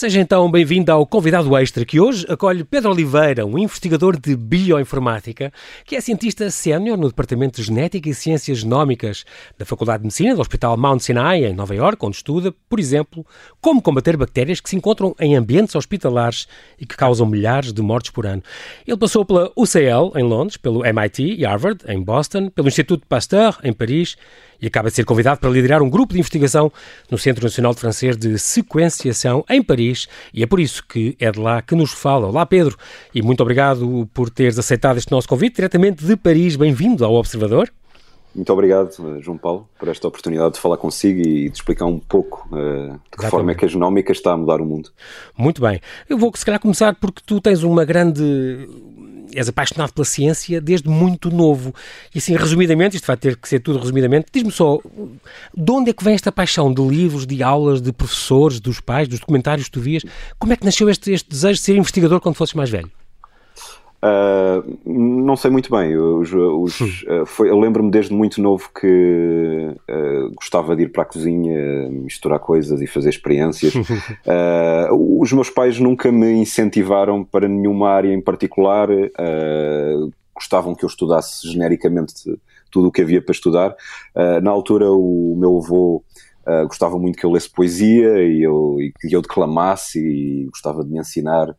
Seja então bem-vindo ao convidado extra que hoje acolhe Pedro Oliveira, um investigador de bioinformática, que é cientista sénior no Departamento de Genética e Ciências Genómicas da Faculdade de Medicina do Hospital Mount Sinai, em Nova Iorque, onde estuda, por exemplo, como combater bactérias que se encontram em ambientes hospitalares e que causam milhares de mortes por ano. Ele passou pela UCL, em Londres, pelo MIT e Harvard, em Boston, pelo Instituto Pasteur, em Paris, e acaba de ser convidado para liderar um grupo de investigação no Centro Nacional de Francês de Sequenciação, em Paris, e é por isso que é de lá que nos fala. Olá, Pedro, e muito obrigado por teres aceitado este nosso convite diretamente de Paris. Bem-vindo ao Observador. Muito obrigado, João Paulo, por esta oportunidade de falar consigo e de explicar um pouco uh, de que Exatamente. forma é que a genómica está a mudar o mundo. Muito bem. Eu vou, se calhar, começar porque tu tens uma grande és apaixonado pela ciência desde muito novo. E assim, resumidamente, isto vai ter que ser tudo resumidamente, diz-me só, de onde é que vem esta paixão de livros, de aulas, de professores, dos pais, dos documentários que tu vias? Como é que nasceu este, este desejo de ser investigador quando fosses mais velho? Uh, não sei muito bem. Os, os, uh, foi, eu lembro-me desde muito novo que uh, gostava de ir para a cozinha, misturar coisas e fazer experiências. os meus pais nunca me incentivaram para nenhuma área em particular. gostavam que eu estudasse genericamente tudo o que havia para estudar. na altura, o meu avô. gostava muito que eu lesse poesia e, eu, e que eu declamasse e gostava de me ensinar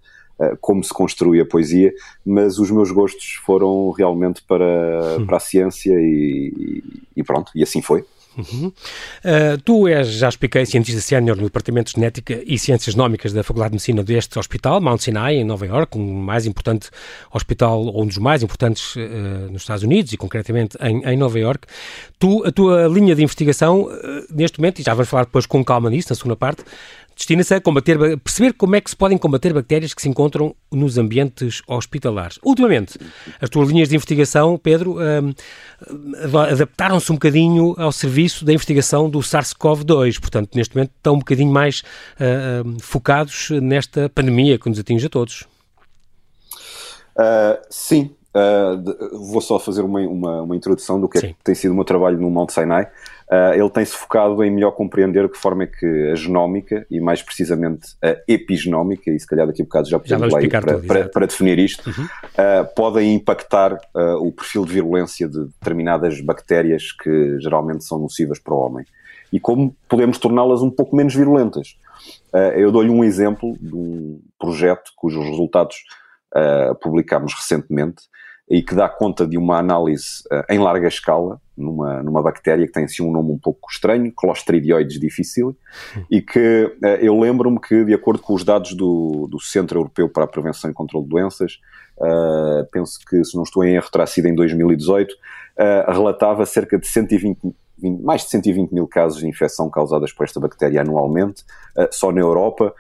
como se construi a poesia, mas os meus gostos foram realmente para, para a ciência e, e pronto, e assim foi. Uhum. Uh, tu és, já expliquei, cientista sénior no Departamento de Genética e Ciências Genómicas da Faculdade de Medicina deste hospital, Mount Sinai, em Nova Iorque, um mais importante hospital, ou um dos mais importantes uh, nos Estados Unidos e concretamente em, em Nova Iorque. Tu, a tua linha de investigação, uh, neste momento, e já vamos falar depois com calma nisso, na segunda parte, destina-se a combater, perceber como é que se podem combater bactérias que se encontram nos ambientes hospitalares. Ultimamente, as tuas linhas de investigação, Pedro, um, adaptaram-se um bocadinho ao serviço da investigação do SARS-CoV-2, portanto, neste momento estão um bocadinho mais uh, focados nesta pandemia que nos atinge a todos. Uh, sim, uh, vou só fazer uma, uma, uma introdução do que, é que tem sido o meu trabalho no Mount Sinai. Uh, ele tem-se focado em melhor compreender de que forma é que a genómica, e mais precisamente a epigenómica, e se calhar daqui a bocado já podemos lá para, tudo, para, para, definir isto, uhum. uh, podem impactar o perfil de virulência de determinadas bactérias que geralmente são nocivas para o homem. E como podemos torná-las um pouco menos virulentas. eu dou-lhe um exemplo de um projeto cujos resultados publicámos recentemente, e que dá conta de uma análise uh, em larga escala, numa, numa bactéria que tem assim um nome um pouco estranho, Clostridioides difficile, e que uh, eu lembro-me que, de acordo com os dados do, do Centro Europeu para a Prevenção e Controlo de Doenças, uh, penso que, se não estou em erro, terá sido em 2018, relatava cerca de 120 20, mais de 120 mil casos de infecção causadas por esta bactéria anualmente, só na Europa,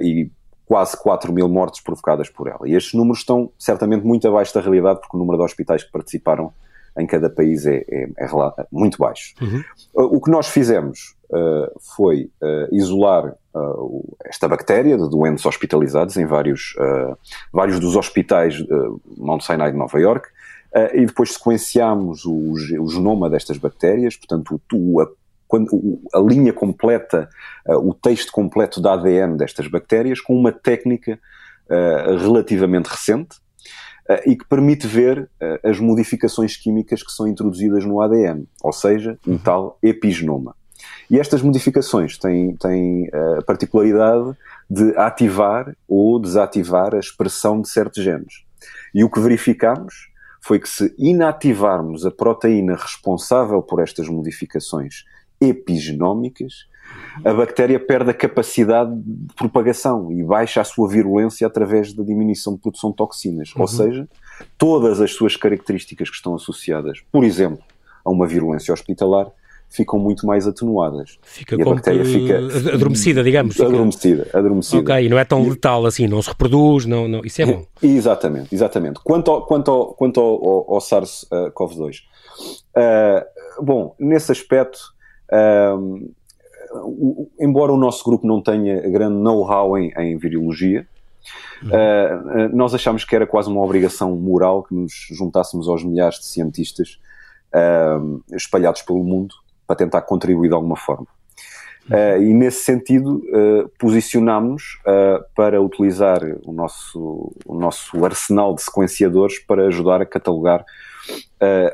e quase 4 mil mortes provocadas por ela. E estes números estão certamente muito abaixo da realidade, porque o número de hospitais que participaram em cada país é, é, é muito baixo. Uhum. Uh, o que nós fizemos uh, foi uh, isolar uh, esta bactéria de doentes hospitalizados em vários, uh, vários dos hospitais uh, Mount Sinai de Nova York, e depois sequenciámos o, o genoma destas bactérias, portanto, o, a quando, a linha completa, uh, o texto completo da ADN destas bactérias com uma técnica uh, relativamente recente uh, e que permite ver as modificações químicas que são introduzidas no ADN, ou seja, um uhum. tal epigenoma. E estas modificações têm, têm a particularidade de ativar ou desativar a expressão de certos genes. E o que verificamos foi que se inativarmos a proteína responsável por estas modificações epigenómicas, a bactéria perde a capacidade de propagação e baixa a sua virulência através da diminuição de produção de toxinas. Uhum. Ou seja, todas as suas características que estão associadas, por exemplo, a uma virulência hospitalar, ficam muito mais atenuadas. Fica e a bactéria fica adormecida, digamos. Adormecida, adormecida. Ok, e não é tão letal assim, não se reproduz, não, não... isso é bom. Exatamente, exatamente. Quanto ao, quanto ao, quanto ao, ao, ao SARS-CoV-2, uh, bom, nesse aspecto um, embora o nosso grupo não tenha grande know-how em, em virologia, uh, nós achamos que era quase uma obrigação moral que nos juntássemos aos milhares de cientistas uh, espalhados pelo mundo para tentar contribuir de alguma forma. Uh, e nesse sentido, uh, posicionámos uh, para utilizar o nosso, o nosso arsenal de sequenciadores para ajudar a catalogar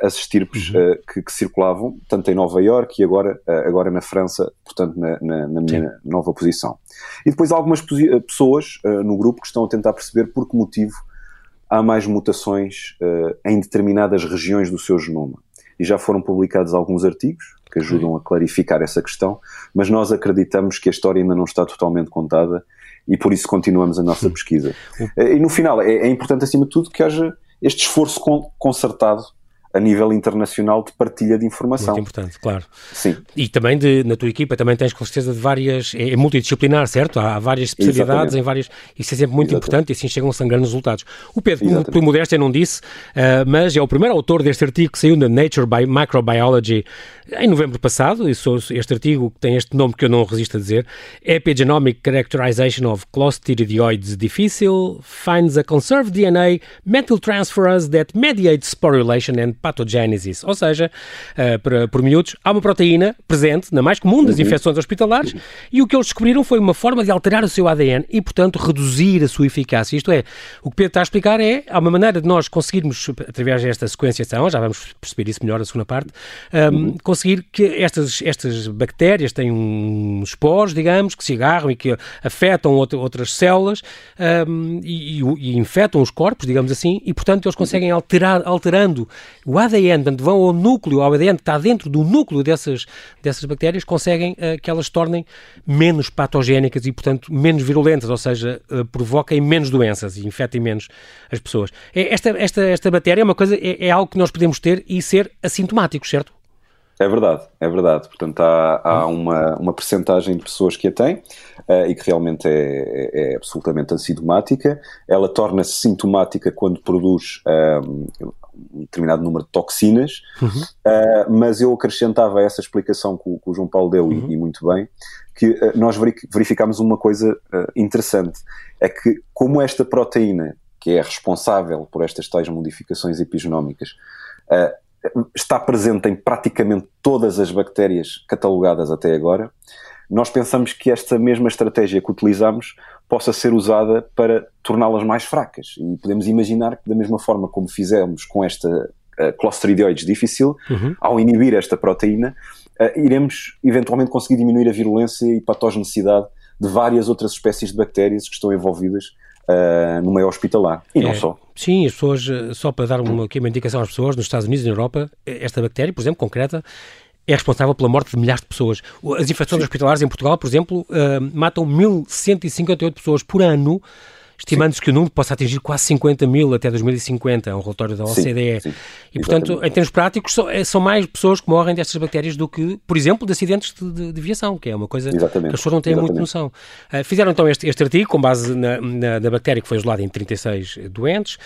as estirpes uhum. que, que, circulavam, tanto em Nova Iorque e agora, agora na França, portanto, na, na, na minha Sim. nova posição. E depois há algumas pessoas no grupo que estão a tentar perceber por que motivo há mais mutações em determinadas regiões do seu genoma. E já foram publicados alguns artigos que ajudam a clarificar essa questão, mas nós acreditamos que a história ainda não está totalmente contada e por isso continuamos a nossa pesquisa. E no final, é, é importante acima de tudo que haja este esforço concertado a nível internacional de partilha de informação. Muito importante, claro. Sim. E também de, na tua equipa também tens com certeza de várias, é, é multidisciplinar, certo? Há, várias especialidades Exatamente. em várias, isso é sempre muito Exatamente. importante e assim chegam-se a grandes resultados. O Pedro, Exatamente. por modéstia não disse, uh, mas é o primeiro autor deste artigo que saiu na Nature by Microbiology em novembro passado, e este artigo tem este nome que eu não resisto a dizer, Epigenomic Characterization of Clostridioides Difficile finds a conserved DNA methyltransferase that mediates sporulation and pathogenesis. Ou seja, uh, para, por miúdos, há uma proteína presente na mais comum das uhum. infecções hospitalares e o que eles descobriram foi uma forma de alterar o seu ADN e, portanto, reduzir a sua eficácia. Isto é, o que Pedro está a explicar é, há uma maneira de nós conseguirmos, através desta sequenciação, já vamos perceber isso melhor na segunda parte, um, uhum conseguir que estas, estas bactérias têm uns esporos, digamos, que se agarram e que afetam outra, outras células um, e, e, infectam os corpos, digamos assim, e portanto eles conseguem alterar, alterando o ADN, portanto vão ao núcleo, ao ADN que está dentro do núcleo dessas, dessas bactérias, conseguem uh, que elas se tornem menos patogénicas e portanto menos virulentas, ou seja, uh, provoquem menos doenças e infetem menos as pessoas. É, esta, esta, esta bactéria é uma coisa, é, é algo que nós podemos ter e ser assintomáticos, certo? É verdade, é verdade. Portanto, há, há uma, uma percentagem de pessoas que a têm uh, e que realmente é, é absolutamente assintomática. Ela torna-se sintomática quando produz um, um, determinado número de toxinas, uhum. uh, mas eu acrescentava essa explicação que o, que o João Paulo deu uhum. e, e, muito bem, que uh, nós verificámos uma coisa interessante, é que como esta proteína, que é responsável por estas tais modificações epigenómicas, está presente em praticamente todas as bactérias catalogadas até agora, nós pensamos que esta mesma estratégia que utilizamos possa ser usada para torná-las mais fracas. E podemos imaginar que, da mesma forma como fizemos com esta uh, Clostridioides difficile, uhum. ao inibir esta proteína, uh, iremos eventualmente conseguir diminuir a virulência e patogenicidade de várias outras espécies de bactérias que estão envolvidas uh, no meio hospitalar. E é, não só. Sim, as pessoas, eh, só para dar uma, aqui uma indicação às pessoas, nos Estados Unidos e na Europa, eh, esta bactéria, por exemplo, concreta, é responsável pela morte de milhares de pessoas. As infecções Sim. hospitalares em Portugal, por exemplo, uh, matam 1.158 pessoas por ano estimando-se que o número possa atingir quase 50 mil até 2050, é um relatório da OCDE. Sim, sim, e, portanto, exatamente. em termos práticos, eh, são mais pessoas que morrem destas bactérias do que, por exemplo, de acidentes de, de, de viação, que é uma coisa exatamente. que as pessoas não têm exatamente. muito noção. Uh, fizeram então este, este, artigo com base na, na, na, bactéria que foi isolada em 36 doentes,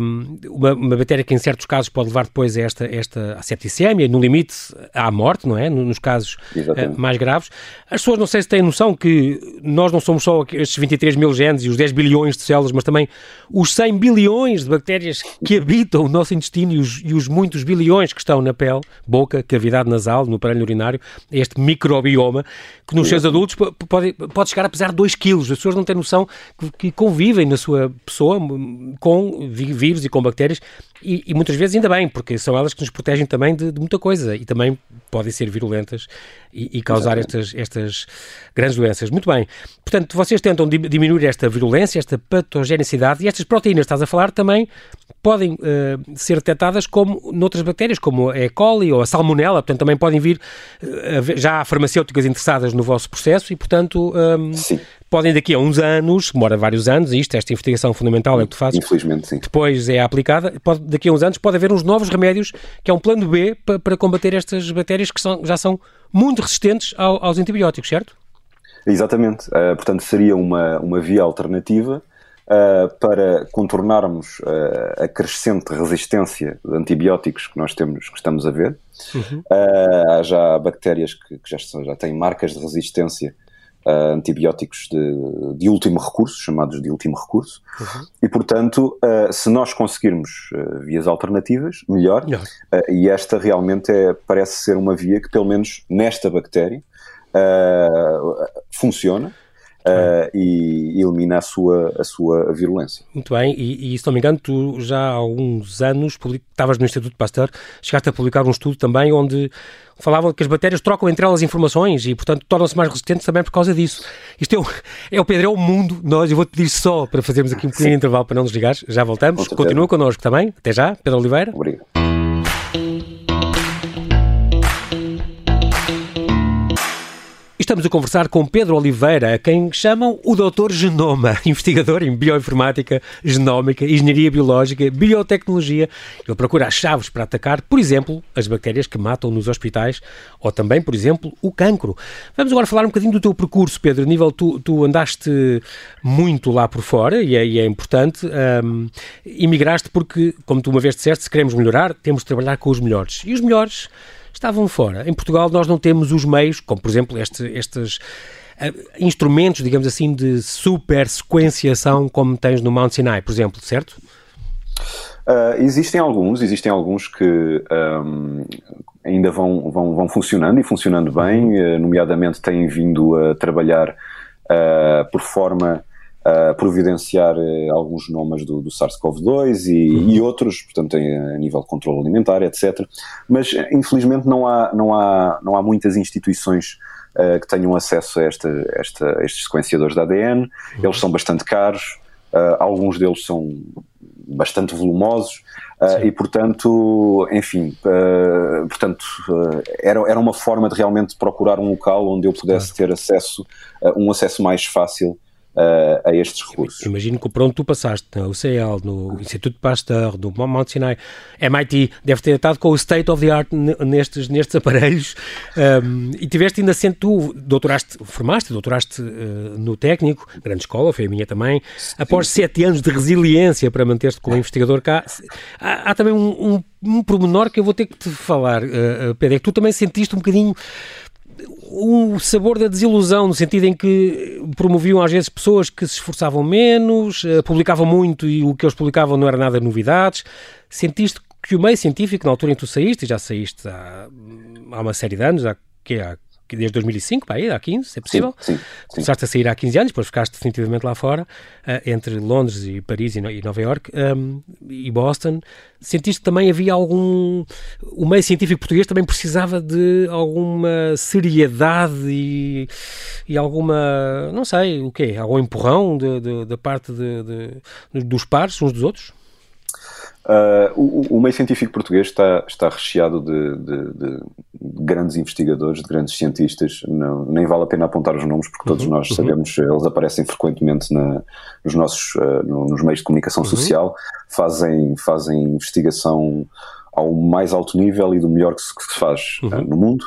um, uma, uma, bactéria que em certos casos pode levar depois a esta, esta a septicemia, no limite à morte, não é? Nos casos uh, mais graves. As pessoas não sei se têm noção que nós não somos só estes 23 mil genes e os 10 bilhões bilhões de células, mas também os 100 bilhões de bactérias que habitam o nosso intestino e os, e os muitos bilhões que estão na pele, boca, cavidade nasal, no aparelho urinário, este microbioma, que nos seus adultos pode, pode chegar a pesar 2 quilos. As pessoas não têm noção que, que convivem na sua pessoa com vírus e com bactérias e, e, muitas vezes ainda bem, porque são elas que nos protegem também de, de muita coisa e também podem ser virulentas e, e causar estas, estas grandes doenças. Muito bem. Portanto, vocês tentam diminuir esta virulência, esta patogenicidade e estas proteínas, estás a falar, também podem uh, ser detectadas como noutras bactérias, como a E. coli ou a salmonella, portanto também podem vir, uh, já há farmacêuticas interessadas no vosso processo e, portanto, um, podem daqui a uns anos, demora vários anos, isto, esta investigação fundamental é o que tu fazes. Infelizmente, sim. Depois é aplicada, pode, daqui a uns anos pode haver uns novos remédios, que é um plano B para, para combater estas bactérias que são, já são muito resistentes ao, aos antibióticos, certo? Exatamente. Uh, portanto, seria uma, uma via alternativa uh, para contornarmos uh, a crescente resistência de antibióticos que nós temos, que estamos a ver. Uhum. há já bactérias que, que já, já têm marcas de resistência uh, antibióticos de, de, último recurso, chamados de último recurso, uhum. e portanto, se nós conseguirmos vias alternativas, melhor, e esta realmente é, parece ser uma via que, pelo menos nesta bactéria, funciona. Uh, e elimina a sua, a sua virulência. Muito bem, e, e se não me engano, tu já há alguns anos estavas no Instituto Pasteur, chegaste a publicar um estudo também onde falava que as bactérias trocam entre elas informações e, portanto, tornam-se mais resistentes também por causa disso. Isto é o, é o Pedro, é o mundo. Nós, eu vou-te pedir só para fazermos aqui um pequeno intervalo para não desligares. Já voltamos. Continua connosco também. Até já, Pedro Oliveira. Obrigado. Estamos a conversar com Pedro Oliveira, a quem chamam o Doutor Genoma, investigador em bioinformática, genómica, engenharia biológica, biotecnologia. Ele procura as chaves para atacar, por exemplo, as bactérias que matam nos hospitais ou também, por exemplo, o cancro. Vamos agora falar um bocadinho do teu percurso, Pedro. nível, tu, tu andaste muito lá por fora e é, e é importante. Um, emigraste porque, como tu uma vez disseste, se queremos melhorar, temos de trabalhar com os melhores. E os melhores estavam fora. Em Portugal nós não temos os meios, como por exemplo este, estes uh, instrumentos, digamos assim, de super sequenciação como tens no Mount Sinai, por exemplo, certo? Uh, existem alguns, existem alguns que um, ainda vão, vão, vão funcionando e funcionando bem, uh, nomeadamente têm vindo a trabalhar uh, por forma a providenciar uh, alguns genomas do, do SARS-CoV-2 e, uhum. e, outros, portanto, a nível de controle alimentar, etc. Mas, infelizmente, não há, não há, não há muitas instituições uh, que tenham acesso a, esta, esta, estes sequenciadores de ADN. Uhum. Eles são bastante caros, uh, alguns deles são bastante volumosos uh, e portanto, enfim, uh, portanto, uh, era, era uma forma de realmente procurar um local onde eu pudesse ter acesso, um acesso mais fácil a estes recursos. Imagino que pronto tu passaste no UCL, no Instituto Pasteur, no Mount Sinai, MIT, deve ter estado com o state of the art nestes, nestes aparelhos. Um, e tiveste ainda sendo tu, doutoraste, formaste, doutoraste uh, no técnico, grande escola, foi a minha também, Sim. após sete anos de resiliência para manter-te como investigador cá, há, há também um, um, um pormenor que eu vou ter que te falar, uh, Pedro, é que tu também sentiste um bocadinho um sabor da desilusão, no sentido em que promoviam às vezes pessoas que se esforçavam menos, uh, publicavam muito e o que eles publicavam não era nada novidades. Sentiste que o meio científico, na altura em que tu saíste, e já saíste há, há uma série de anos, há, que há desde 2005, para aí, há 15, se é possível. Sim, sim, Começaste a sair há 15 anos, depois ficaste definitivamente lá fora, uh, entre Londres e Paris e, e Nova York um, e Boston. Sentiste que também havia algum. O meio científico português também precisava de alguma seriedade e, e alguma. Não sei, o quê? Algum empurrão da parte de, de, dos pares uns dos outros? Uh, o, o, meio científico português está, está recheado de, de, de, grandes investigadores, de grandes cientistas. Não, nem vale a pena apontar os nomes, porque todos uhum, nós uhum. sabemos, eles aparecem frequentemente na, nos nossos uh, nos meios de comunicação uhum. social, fazem, fazem investigação ao mais alto nível e do melhor que se, que se faz uh, no mundo.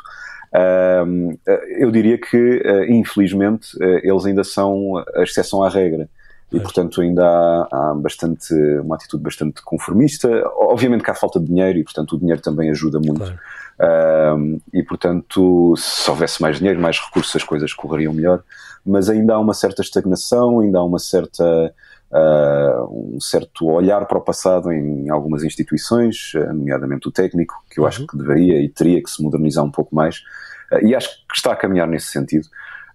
eu diria que, infelizmente, eles ainda são a exceção à regra e portanto ainda há, há, bastante uma atitude bastante conformista. Obviamente que há falta de dinheiro e portanto o dinheiro também ajuda muito. Claro. Um, e portanto, se houvesse mais dinheiro, mais recursos, as coisas correriam melhor. Mas ainda há uma certa estagnação, ainda há uma certa uh, um certo olhar para o passado em algumas instituições, nomeadamente o técnico, que eu uhum. acho que deveria e teria que se modernizar um pouco mais. Uh, e acho que está a caminhar nesse sentido.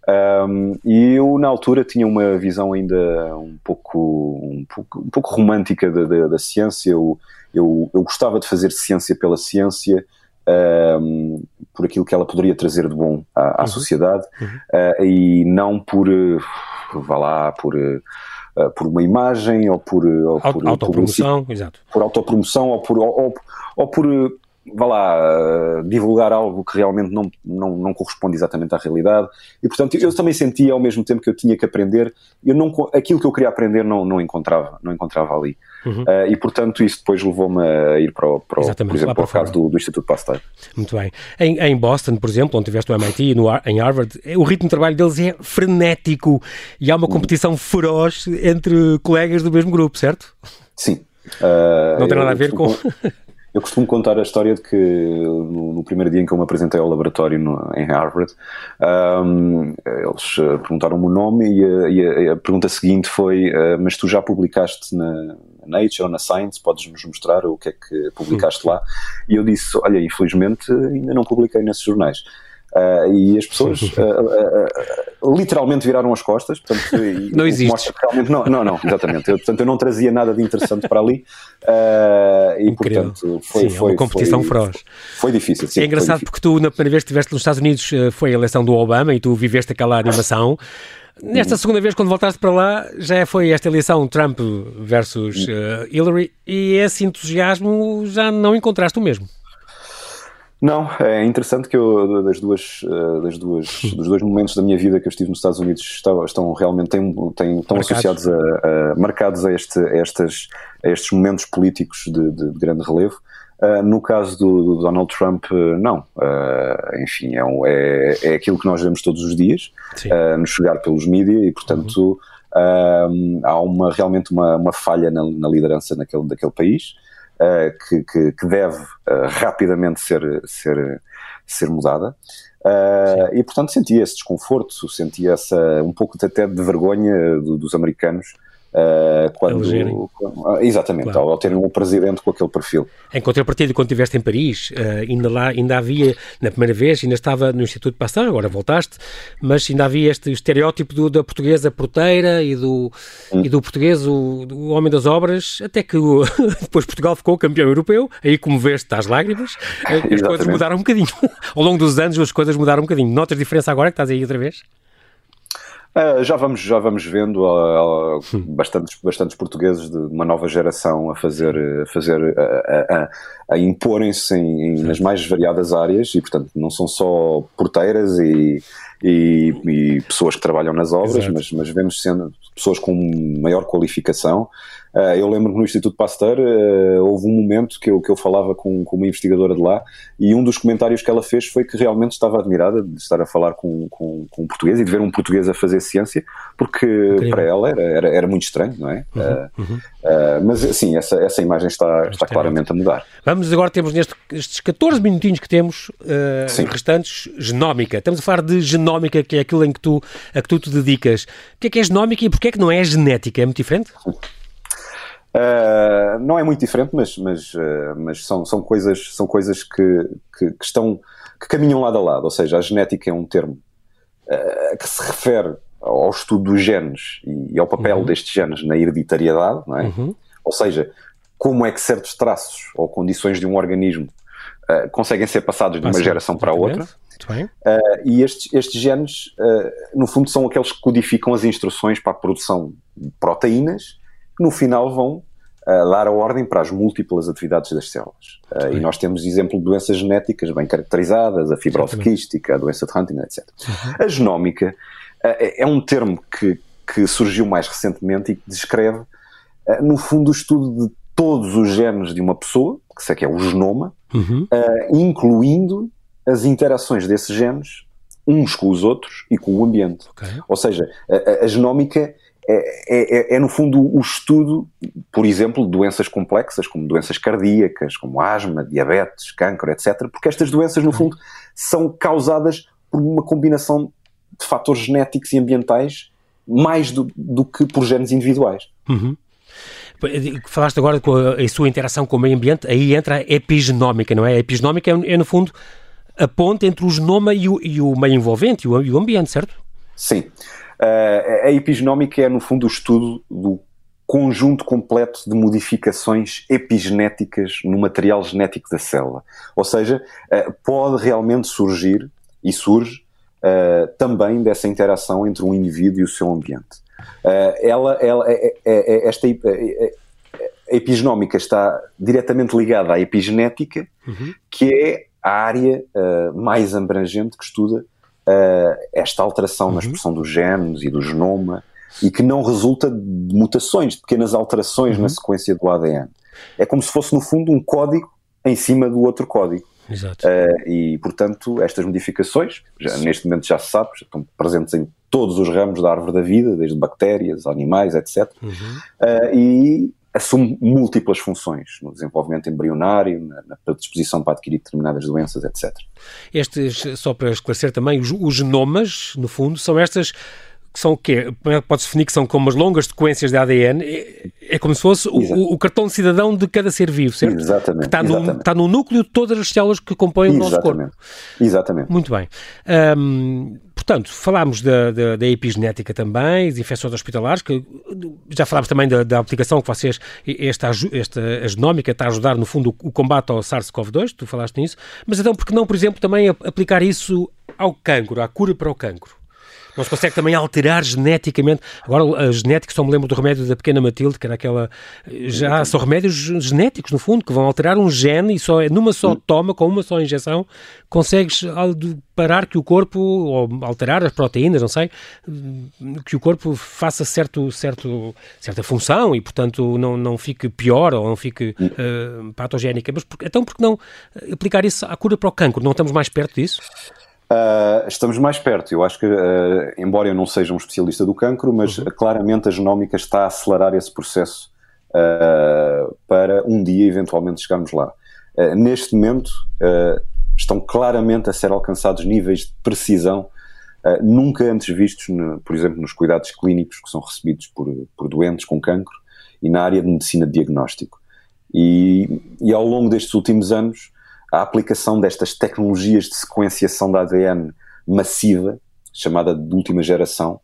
Um, e eu, na altura, tinha uma visão ainda um pouco, um pouco, um pouco romântica da, da, da ciência. Eu, eu, eu, gostava de fazer ciência pela ciência, um, por aquilo que ela poderia trazer de bom à, à uhum. sociedade, uhum. Uh, e não por, uh, vá lá, por. Uh, por uma imagem ou por, ou por autopromoção, por, exato. por autopromoção ou por, ou, ou por vá lá, divulgar algo que realmente não, não, não corresponde exatamente à realidade. E, portanto, eu também sentia ao mesmo tempo que eu tinha que aprender, eu não, aquilo que eu queria aprender não, não encontrava, não encontrava ali. Uhum. Uh, e, portanto, isso depois levou-me a ir para, o, para o, por exemplo, para o caso do, do, Instituto Pasteur. Muito bem. Em, em, Boston, por exemplo, onde tiveste o MIT, no, em Harvard, o ritmo de trabalho deles é frenético e há uma competição uhum. feroz entre colegas do mesmo grupo, certo? Sim. Uh, não tem nada a ver com... Eu costumo contar a história de que no, no, primeiro dia em que eu me apresentei ao laboratório no, em Harvard, um, eles uh, perguntaram-me o nome e a, e, a, a, pergunta seguinte foi: uh, Mas tu já publicaste na Nature ou na Science? Podes-nos mostrar o que é que publicaste lá? E eu disse: Olha, infelizmente ainda não publiquei nesses jornais. Uh, e as pessoas uh, uh, literalmente viraram as costas. Portanto, não existe. Realmente, não, não, não, exatamente. Eu, portanto, eu não trazia nada de interessante para ali. e, Incrível. portanto, foi, sim, foi uma competição foi, feroz. Foi difícil. Sim, é engraçado porque tu, na primeira vez que estiveste nos Estados Unidos, foi a eleição do Obama e tu viveste aquela animação. Nesta uhum. segunda vez, quando voltaste para lá, já foi esta eleição Trump versus uh, Hillary e esse entusiasmo já não encontraste o mesmo. Não, é interessante que eu, das duas, eh, das duas, dos dois momentos da minha vida que eu estive nos Estados Unidos estão, estão realmente têm, têm, estão marcados. associados a, a, marcados a, este, a, estas, a estes momentos políticos de, de, de grande relevo. Uh, no caso do, do Donald Trump, uh, não. Uh, enfim, é, um, é, é aquilo que nós vemos todos os dias, nos chegar pelos mídias e, portanto, uhum. há uma, realmente uma, uma falha na, na liderança naquele, daquele país. Uh, que, que, que, deve uh, rapidamente ser, ser, ser mudada. Uh, e portanto sentia esse desconforto, sentia essa, um pouco até de vergonha do, dos americanos Uh, quando, quando, exatamente, claro. ao, ao terem um presidente com aquele perfil. Em contrapartida, quando estiveste em Paris, uh, ainda lá ainda havia, na primeira vez, ainda estava no Instituto Pasteur, agora voltaste, mas ainda havia este estereótipo do, da portuguesa porteira e do, hum. e do português, o, do homem das obras, até que o, depois Portugal ficou campeão europeu, aí como vês, estás lágrimas, eh, as coisas mudaram um bocadinho. ao longo dos anos as coisas mudaram um bocadinho. Notas diferença agora que estás aí outra vez? Uh, já, vamos, já vamos vendo uh, uh, bastantes, bastantes portugueses de uma nova geração a fazer, a, fazer, a, a, a imporem-se em, em, nas mais variadas áreas e, portanto, não são só porteiras e, e, e pessoas que trabalham nas obras, mas, mas vemos sendo pessoas com maior qualificação Uh, eu lembro que no Instituto Pasteur uh, houve um momento que eu, que eu falava com, com uma investigadora de lá e um dos comentários que ela fez foi que realmente estava admirada de estar a falar com, com, com um português e de ver um português a fazer ciência, porque Incrível. para ela era, era, era, muito estranho, não é? Uhum, uh, uhum. mas sim, essa, essa imagem está, está claramente a mudar. Vamos agora, temos nestes 14 minutinhos que temos restantes, genómica. Estamos a falar de genómica, que é aquilo em que tu, a que tu te dedicas. O que é que é genómica e porquê é que não é genética? É muito diferente? Uh, não é muito diferente, mas, mas, uh, mas são, são coisas, são coisas que, que, que, estão, que caminham lado a lado. Ou seja, a genética é um termo uh, que se refere ao estudo dos genes e, ao papel uhum. destes genes na hereditariedade, não é? Uhum. Ou seja, como é que certos traços ou condições de um organismo conseguem ser passados de uma geração para a outra. E estes, estes genes, no fundo, são aqueles que codificam as instruções para a produção de proteínas que no final vão uh, dar a ordem para as múltiplas atividades das células. Uh, e nós temos exemplo de doenças genéticas bem caracterizadas, a fibrose quística, a doença de Huntington, etc. Uhum. A genómica uh, é um termo que, que surgiu mais recentemente e que descreve, no fundo, o estudo de todos os genes de uma pessoa, que é, que é o genoma, uhum. incluindo as interações desses genes uns com os outros e com o ambiente. Okay. Ou seja, a, a genómica é, é, é, no fundo o estudo, por exemplo, de doenças complexas, como doenças cardíacas, como asma, diabetes, câncer, etc., porque estas doenças, no fundo, são causadas por uma combinação de fatores genéticos e ambientais mais do, do que por genes individuais. Uhum. Falaste agora com a, a, sua interação com o meio ambiente, aí entra a epigenómica, não é? A epigenómica é, é no fundo, a ponte entre o genoma e o, e o meio envolvente e o, e o ambiente, certo? Sim. Uh, a epigenómica é, no fundo, o estudo do conjunto completo de modificações epigenéticas no material genético da célula. Ou seja, uh, pode realmente surgir, e surge, uh, também dessa interação entre um indivíduo e o seu ambiente. ela, ela, é, é, é, esta a epigenómica está diretamente ligada à epigenética, uhum. que é a área mais abrangente que estuda uh, esta alteração uhum. na expressão dos genes e do genoma e que não resulta de mutações, de pequenas alterações uhum. na sequência do ADN. É como se fosse, no fundo, um código em cima do outro código. Exato. Uh, e, portanto, estas modificações, já, neste momento já se sabe, já estão presentes em todos os ramos da árvore da vida, desde bactérias, animais, etc. Uhum. Uh, e assume múltiplas funções no desenvolvimento embrionário, na, na predisposição para adquirir determinadas doenças, etc. Estes, só para esclarecer também, os, os genomas, no fundo, são estas que são o quê? Pode-se definir que são como as longas sequências de ADN, é, é como se fosse o, o, cartão de cidadão de cada ser vivo, certo? Exatamente. Que está, exatamente. No, está no núcleo de todas as células que compõem o nosso corpo. Exatamente. Muito bem. Um, portanto, falámos da, da, da, epigenética também, das infecções hospitalares, que já falámos também da, da aplicação que vocês, esta, esta a genómica está a ajudar, no fundo, o, o combate ao SARS-CoV-2, tu falaste nisso, mas então, porque não, por exemplo, também aplicar isso ao cancro, à cura para o cancro? Não se consegue também alterar geneticamente. Agora, a genética, só me lembro do remédio da pequena Matilde, que era aquela. Já são remédios genéticos, no fundo, que vão alterar um gene e só numa só toma, com uma só injeção, consegues parar que o corpo, ou alterar as proteínas, não sei, que o corpo faça certo, certo, certa função e, portanto, não, não fique pior ou não fique uh, patogénica. Mas então, por que não aplicar isso à cura para o cancro? Não estamos mais perto disso? Uh, estamos mais perto. Eu acho que, uh, embora eu não seja um especialista do cancro, mas uhum. claramente a genómica está a acelerar esse processo uh, para um dia eventualmente chegarmos lá. neste momento, estão claramente a ser alcançados níveis de precisão nunca antes vistos, no, por exemplo, nos cuidados clínicos que são recebidos por, por doentes com cancro e na área de medicina de diagnóstico. E, e ao longo destes últimos anos, a aplicação destas tecnologias de sequenciação da ADN massiva, chamada de última geração,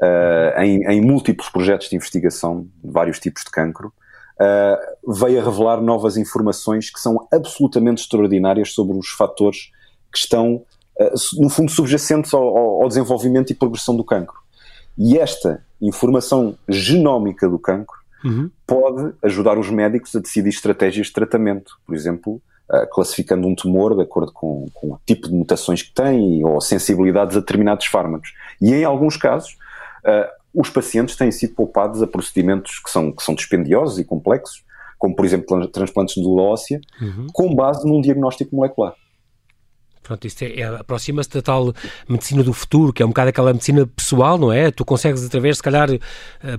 uh, em, em, múltiplos projetos de investigação de vários tipos de cancro, uh, veio a revelar novas informações que são absolutamente extraordinárias sobre os fatores que estão, uh, no fundo, subjacentes ao, ao, desenvolvimento e progressão do cancro. E esta informação genómica do cancro uhum. pode ajudar os médicos a decidir estratégias de tratamento. Por exemplo, classificando um tumor de acordo com, com, o tipo de mutações que tem ou sensibilidades a determinados fármacos. E em alguns casos, uh, os pacientes têm sido poupados a procedimentos que são, que são dispendiosos e complexos, como por exemplo transplantes de medula óssea, uhum. com base num diagnóstico molecular. Pronto, isso é, é, aproxima-se da tal medicina do futuro, que é um bocado aquela medicina pessoal, não é? Tu consegues, através, se calhar, eh,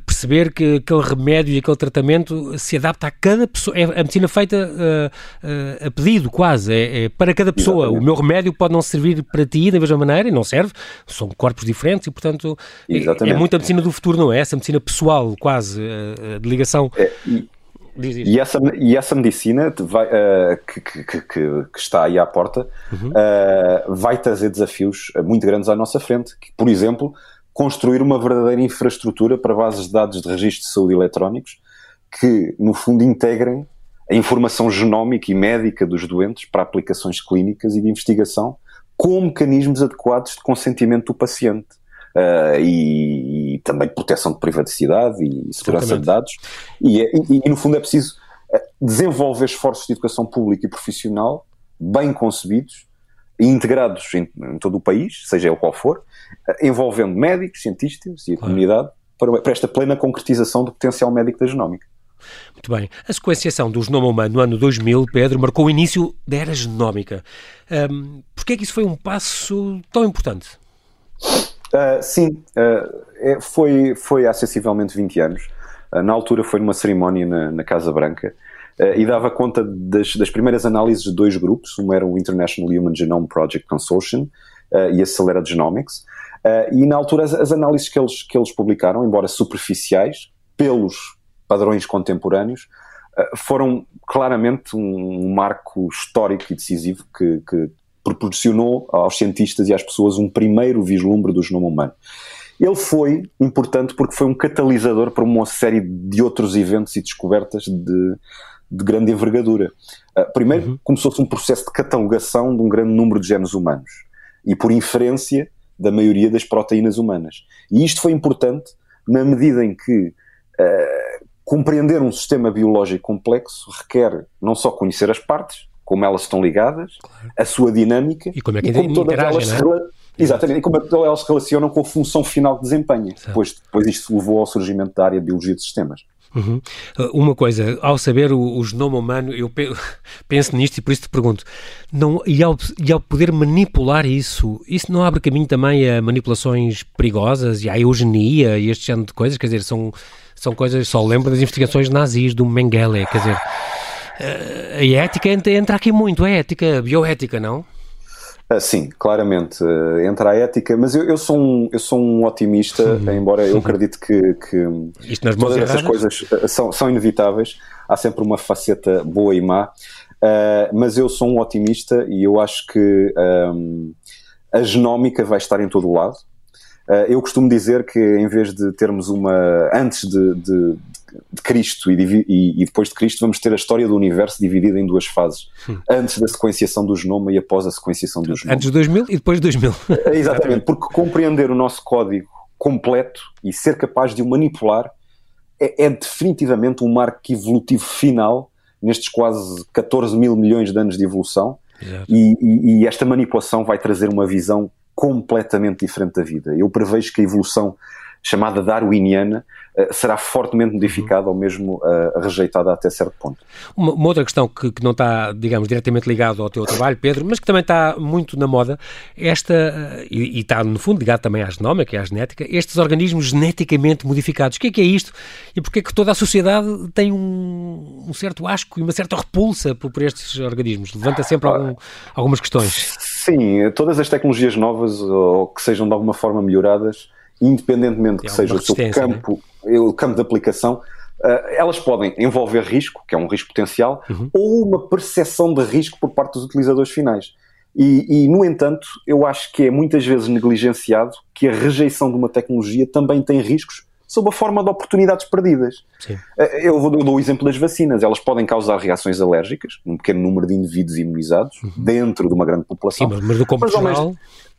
perceber que aquele remédio e aquele tratamento se adapta a cada pessoa. É a medicina feita uh, uh, a pedido, quase. É, é para cada pessoa. Exatamente. O meu remédio pode não servir para ti da mesma maneira, e não serve. São corpos diferentes e, portanto, é, é muita medicina do futuro, não é? Essa medicina pessoal, quase, uh, de ligação. É, e Diz, diz. E, essa, e essa medicina vai, uh, que, que, que, que, está aí à porta uhum. uh, vai trazer desafios muito grandes à nossa frente. Que, por exemplo, construir uma verdadeira infraestrutura para bases de dados de registro de saúde eletrónicos que, no fundo, integrem a informação genómica e médica dos doentes para aplicações clínicas e de investigação com mecanismos adequados de consentimento do paciente. Uh, e, e, também proteção de privacidade e segurança Exatamente. de dados. E, é, e, e, no fundo, é preciso eh, desenvolver esforços de educação pública e profissional bem concebidos e integrados em, em todo o país, seja ele qual for, uh, envolvendo médicos, cientistas e a comunidade para, para esta plena concretização do potencial médico da genómica. Muito bem. A sequenciação do genoma humano no ano 2000, Pedro, marcou o início da era genómica. Um, Porquê é que isso foi um passo tão importante? Uh, sim, uh, foi, foi há sensivelmente 20 anos. Uh, na altura foi numa cerimónia na, na Casa Branca e dava conta das, das, primeiras análises de dois grupos. Um era o International Human Genome Project Consortium e a Celera Genomics. e na altura as, as, análises que eles, que eles publicaram, embora superficiais, pelos padrões contemporâneos, foram claramente um, um marco histórico e decisivo que, que proporcionou aos cientistas e às pessoas um primeiro vislumbre do genoma humano. Ele foi importante porque foi um catalisador para uma série de outros eventos e descobertas de, de grande envergadura. Uh, primeiro, uhum. começou-se um processo de catalogação de um grande número de genes humanos e, por inferência, da maioria das proteínas humanas. E isto foi importante na medida em que uh, compreender um sistema biológico complexo requer não só conhecer as partes, como elas estão ligadas, claro. a sua dinâmica e como é que e como todas elas não é? Exatamente, e como elas se relacionam com a função final que desempenha. Depois, depois isto levou ao surgimento da área de Biologia de Sistemas. Uhum. Uh, uma coisa, ao saber o, o, genoma humano, eu penso nisto e por isso te pergunto, não, e, ao, e ao poder manipular isso, isso não abre caminho também a manipulações perigosas e à eugenia e este género de coisas? Quer dizer, são, são coisas, só lembro das investigações nazis do Mengele, quer dizer, a ética entra aqui muito, a ética, a bioética, não? Uh, sim, claramente uh, entra a ética, mas eu, eu, sou, um, eu sou um otimista, uhum. embora eu acredite que, que todas essas coisas uh, são, são inevitáveis, há sempre uma faceta boa e má, mas eu sou um otimista e eu acho que um, a genómica vai estar em todo o lado. eu costumo dizer que em vez de termos uma, antes de, de, de Cristo e, e, e, depois de Cristo vamos ter a história do universo dividida em duas fases. Hum. Antes da sequenciação do genoma e após a sequenciação do genoma. Antes de 2000 e depois de 2000. É, exatamente, porque compreender o nosso código completo e ser capaz de o manipular é, é definitivamente um marco evolutivo final nestes quase 14 mil milhões de anos de evolução e, e, e esta manipulação vai trazer uma visão completamente diferente da vida. Eu prevejo que a evolução chamada darwiniana eh, será fortemente modificada ou mesmo uh, rejeitada até certo ponto. Uma, uma outra questão que, que, não está, digamos, diretamente ligado ao teu trabalho, Pedro, mas que também está muito na moda, esta, uh, e, e, está no fundo ligado também à genómica e à genética, estes organismos geneticamente modificados. O que é que é isto e porquê é que toda a sociedade tem um, um certo asco e uma certa repulsa por, por estes organismos? Levanta sempre algum, algumas questões. Sim, todas as tecnologias novas ou que sejam de alguma forma melhoradas independentemente que seja o seu né? campo, né? o campo de aplicação, uh, elas podem envolver risco, que é um risco potencial, uhum. ou uma percepção de risco por parte dos utilizadores finais. E, e, no entanto, eu acho que é muitas vezes negligenciado que a rejeição de uma tecnologia também tem riscos sob a forma de oportunidades perdidas. Sim. Eh, eu vou dou o exemplo das vacinas. Elas podem causar reações alérgicas, um pequeno número de indivíduos imunizados, uhum. dentro de uma grande população. Sim, mas, mas do campo geral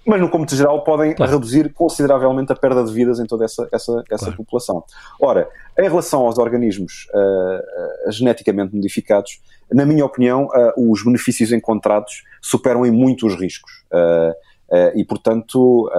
mas no cômputo geral podem claro. reduzir consideravelmente a perda de vidas em toda essa, essa, essa claro. população. Ora, em relação aos organismos uh, uh, geneticamente modificados, na minha opinião, uh, os benefícios encontrados superam em muito os riscos. e, portanto,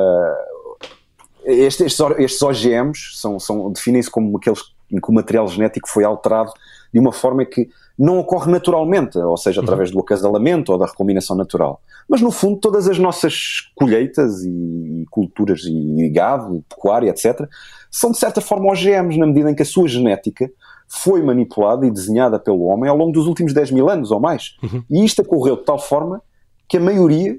estes, estes, estes, OGMs são, são, definem-se como aqueles em que o material genético foi alterado de uma forma que não ocorre naturalmente, ou seja, uhum. através do acasalamento ou da recombinação natural. Mas, no fundo, todas as nossas colheitas e, culturas e gado, e pecuária, etc., são de certa forma OGMs, na medida em que a sua genética foi manipulada e desenhada pelo homem ao longo dos últimos 10 mil anos ou mais. Uhum. E isto ocorreu de tal forma que a maioria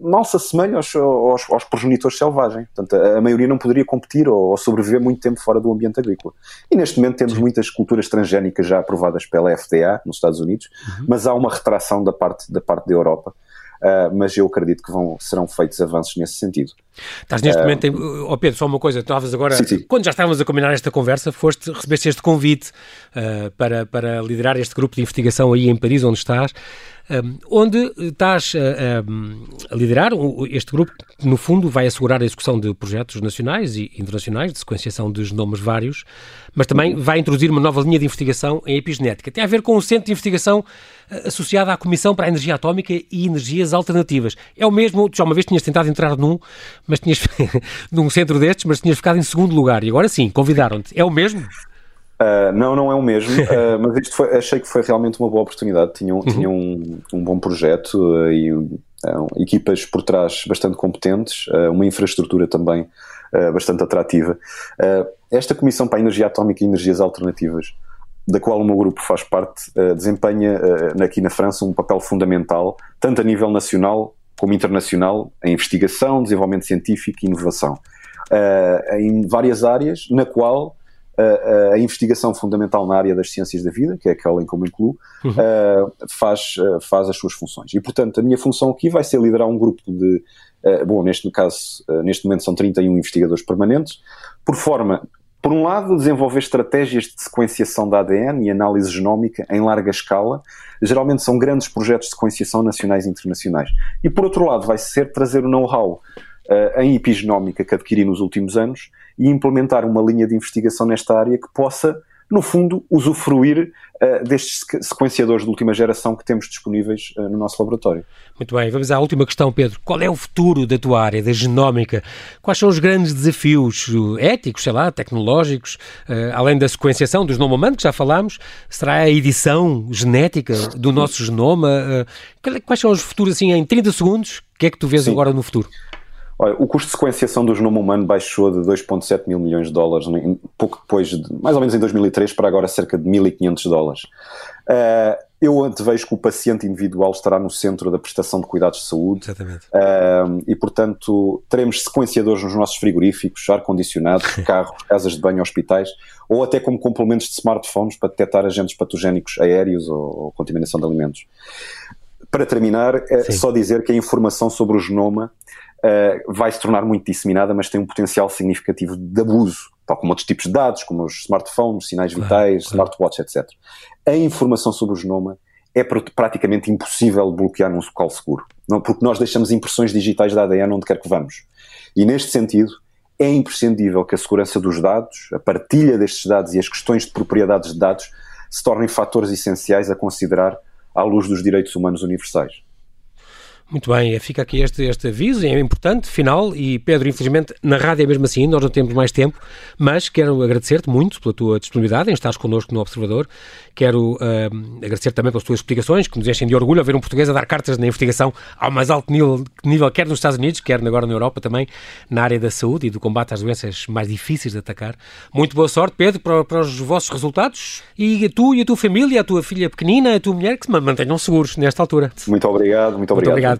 mal se assemelha aos, aos, aos, progenitores selvagens. Portanto, a, a, maioria não poderia competir ou, ou, sobreviver muito tempo fora do ambiente agrícola. E neste momento temos muitas culturas transgénicas já aprovadas pela FDA nos Estados Unidos, uhum. mas há uma retração da parte da, parte da Europa. Uh, mas eu acredito que vão, serão feitos avanços nesse sentido. Estás neste uh, momento, em, oh Pedro, só uma coisa, estavas agora, sim, sim. quando já estávamos a combinar esta conversa, foste, recebeste este convite uh, para, para liderar este grupo de investigação aí em Paris, onde estás, onde estás a, a liderar este grupo que, no fundo, vai assegurar a execução de projetos nacionais e internacionais de sequenciação de genomas vários, mas também vai introduzir uma nova linha de investigação em epigenética. Tem a ver com o Centro de Investigação eh, associado à Comissão para a Energia Atómica e Energias Alternativas. É o mesmo, tu já uma vez tinhas tentado entrar num, mas tinhas, num centro destes, mas tinhas ficado em segundo lugar. E agora sim, convidaram-te. É o mesmo? Uh, não, não é o mesmo, uh, mas isto foi, achei que foi realmente uma boa oportunidade. Tinham, uhum. tinham um, um, bom projeto uh, e equipas por trás bastante competentes, uma infraestrutura também bastante atrativa. esta Comissão para a Energia Atómica e Energias Alternativas, da qual o meu grupo faz parte, desempenha aqui na França um papel fundamental, tanto a nível nacional como internacional, em investigação, desenvolvimento científico e inovação. em várias áreas, na qual a, a, investigação fundamental na área das ciências da vida, que é aquela em que eu me incluo, uhum. uh, faz, uh, faz as suas funções. E, portanto, a minha função aqui vai ser liderar um grupo de, uh, bom, neste caso, neste momento são 31 investigadores permanentes, por forma, por um lado, desenvolver estratégias de sequenciação da ADN e análise genómica em larga escala, geralmente são grandes projetos de sequenciação nacionais e internacionais. E, por outro lado, vai ser trazer o know-how em epigenómica que adquiri nos últimos anos e implementar uma linha de investigação nesta área que possa, no fundo, usufruir uh, destes sequenciadores de última geração que temos disponíveis uh, no nosso laboratório. Muito bem, vamos à última questão, Pedro. Qual é o futuro da tua área, da genómica? Quais são os grandes desafios éticos, sei lá, tecnológicos, uh, além da sequenciação do genoma humano, que já falámos? Será a edição genética do nosso genoma? quais são os futuros, assim, em 30 segundos? O que é que tu vês Sim. agora no futuro? Olha, o custo de sequenciação do genoma humano baixou de 2,7 mil milhões de dólares, pouco depois, de, mais ou menos em 2003, para agora cerca de 1.500 dólares. Uh, eu antevejo que o paciente individual estará no centro da prestação de cuidados de saúde. Exatamente. e, portanto, teremos sequenciadores nos nossos frigoríficos, ar-condicionados, carros, casas de banho, hospitais, ou até como complementos de smartphones para detectar agentes patogénicos aéreos ou, ou contaminação de alimentos. Para terminar, é só dizer que a informação sobre o genoma uh, vai se tornar muito disseminada, mas tem um potencial significativo de abuso, tal como outros tipos de dados, como os smartphones, sinais claro, vitais, claro. smartwatch, etc. A informação sobre o genoma é praticamente impossível bloquear num local seguro, não, porque nós deixamos impressões digitais da ADN onde quer que vamos. E neste sentido, é imprescindível que a segurança dos dados, a partilha destes dados e as questões de propriedades de dados se tornem fatores essenciais a considerar à luz dos direitos humanos universais. Muito bem, fica aqui este, este aviso, é importante, final, e Pedro, infelizmente, na rádio é mesmo assim, nós não temos mais tempo, mas quero agradecer-te muito pela tua disponibilidade em estares connosco no Observador, quero uh, agradecer também pelas tuas explicações, que nos enchem de orgulho a ver um português a dar cartas na investigação ao mais alto nível, nível quer nos Estados Unidos, quer agora na Europa também, na área da saúde e do combate às doenças mais difíceis de atacar. Muito boa sorte, Pedro, para, para os vossos resultados, e tu e a tua família, a tua filha pequenina, a tua mulher, que se mantenham seguros nesta altura. Muito obrigado, muito obrigado. Muito obrigado.